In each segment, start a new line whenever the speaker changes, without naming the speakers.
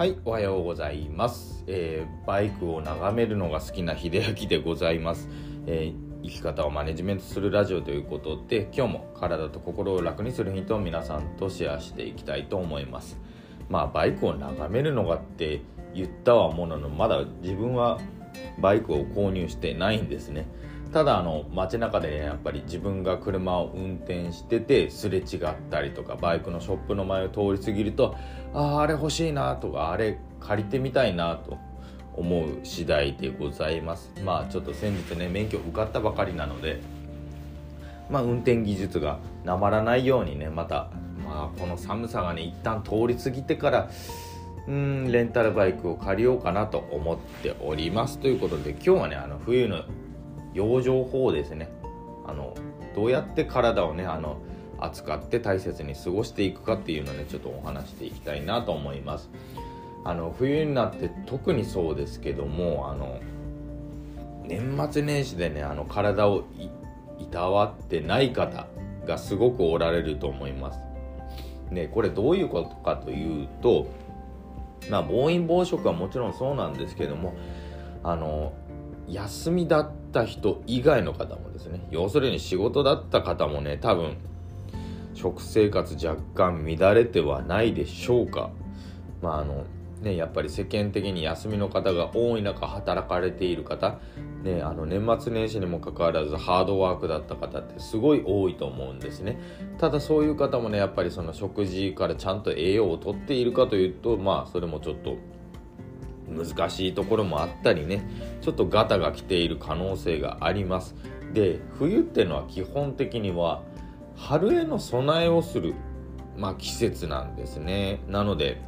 はい、おはようございます、えーバイクを眺めるのが好きな秀明でございます、えー生き方をマネジメントするラジオということで今日も体と心を楽にするヒントを皆さんとシェアしていきたいと思います。まあバイクを眺めるのがって言ったはもののまだ自分はバイクを購入してないんですね。ただあの街中でねやっぱり自分が車を運転しててすれ違ったりとかバイクのショップの前を通り過ぎるとあああれ欲しいなとかあれ借りてみたいなと思う次第でございます。まあちょっと先日ね免許受かったばかりなのでまあ運転技術がなまらないようにねまたまあこの寒さがね一旦通り過ぎてからうんレンタルバイクを借りようかなと思っております。ということで今日はねあの冬の養生法ですね。あのどうやって体をねあの扱って大切に過ごしていくかっていうのをねちょっとお話していきたいなと思います。あの冬になって特にそうですけどもあの年末年始でねあの体をいいたわってない方がすごくおられると思います。ねこれどういうことかというとまあ暴飲暴食はもちろんそうなんですけどもあの休みだった人以外の方もですね要するに仕事だった方もね多分食生活若干乱れてはないでしょうか。まああのねやっぱり世間的に休みの方が多い中働かれている方ねあの年末年始にもかかわらずハードワークだった方ってすごい多いと思うんですね。ただそういう方もねやっぱりその食事からちゃんと栄養をとっているかというとまあそれもちょっと難しいところもあったりねちょっとガタが来ている可能性があります。で冬っていうのは基本的には春への備えをする、まあ、季節なんですね。なので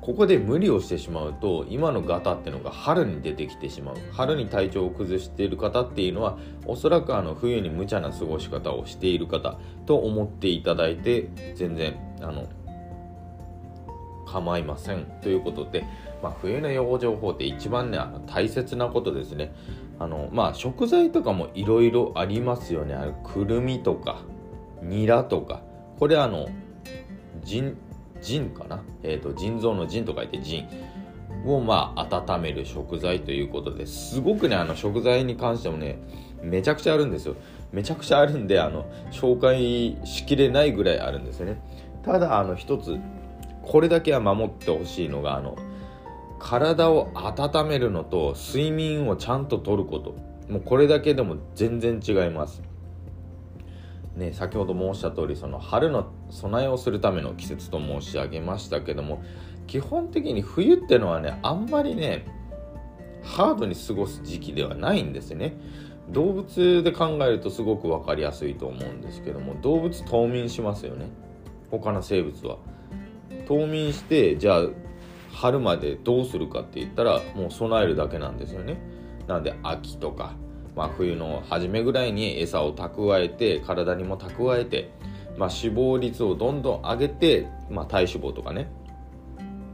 ここで無理をしてしまうと今のガタっていうのが春に出てきてしまう。春に体調を崩している方っていうのはおそらくあの冬に無茶な過ごし方をしている方と思っていただいて全然あの構いません。ということで、まあ、冬の養生法って一番ねあの大切なことですね。あのまあ食材とかもいろいろありますよね。あくるみとかニラとか。これあの腎腎かな、えーと、腎臓の腎と書いて腎をまあ温める食材ということですごくねあの食材に関してもねめちゃくちゃあるんですよ。めちゃくちゃあるんであの紹介しきれないぐらいあるんですよね。ただあの一つこれだけは守ってほしいのがあの体を温めるのと睡眠をちゃんととること。もうこれだけでも全然違います。ね、先ほど申した通りその春の備えをするための季節と申し上げましたけども基本的に冬ってのはねあんまりねハードに過ごす時期ではないんですね。動物で考えるとすごく分かりやすいと思うんですけども動物冬眠しますよね。他の生物は。冬眠してじゃあ春までどうするかって言ったらもう備えるだけなんですよね。なんで秋とかまあ、冬の初めぐらいに餌を蓄えて体にも蓄えて、まあ、脂肪率をどんどん上げて、まあ、体脂肪とかね。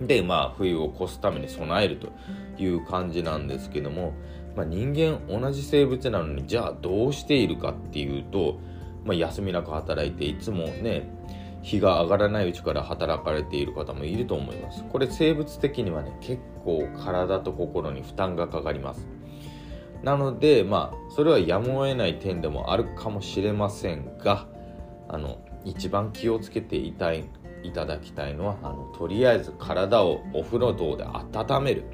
で、まあ、冬を越すために備えるという感じなんですけども、まあ、人間同じ生物なのにじゃあどうしているかっていうと、まあ、休みなく働いていつもね日が上がらないうちから働かれている方もいると思います。これ生物的にはね結構体と心に負担がかかります。なのでまあそれはやむを得ない点でもあるかもしれませんがあの一番気をつけていたいいただきたいのはあのとりあえず体をお風呂等で温める。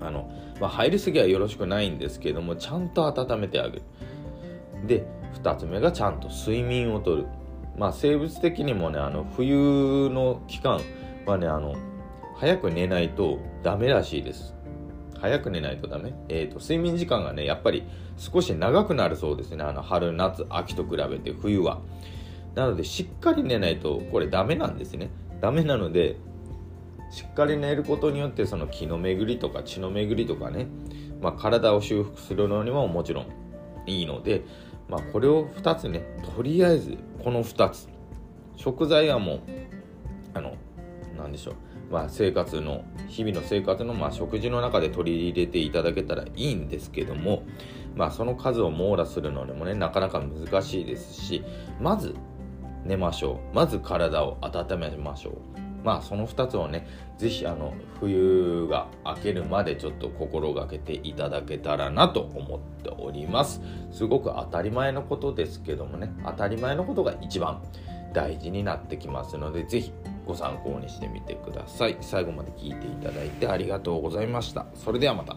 あの、まあ、入りすぎはよろしくないんですけどもちゃんと温めてあげる。で2つ目がちゃんと睡眠をとる。まあ生物的にもねあの冬の期間はねあの早く寝ないとダメらしいです。早く寝ないとダメ、えーと、睡眠時間がねやっぱり少し長くなるそうですね。あの春夏秋と比べて冬は。なのでしっかり寝ないとこれダメなんですね。ダメなのでしっかり寝ることによってその気の巡りとか血の巡りとかね、まあ、体を修復するのにももちろんいいので、まあ、これを2つねとりあえずこの2つ。食材はもうあの何でしょう。まあ、生活の日々の生活のまあ食事の中で取り入れていただけたらいいんですけども、まあ、その数を網羅するのにもねなかなか難しいですしまず寝ましょう。まず体を温めましょう。まあその2つをね是非あの冬が明けるまでちょっと心がけていただけたらなと思っております。すごく当たり前のことですけどもね当たり前のことが一番大事になってきますので是非ご参考にしてみてください。最後まで聞いていただいてありがとうございました。それではまた。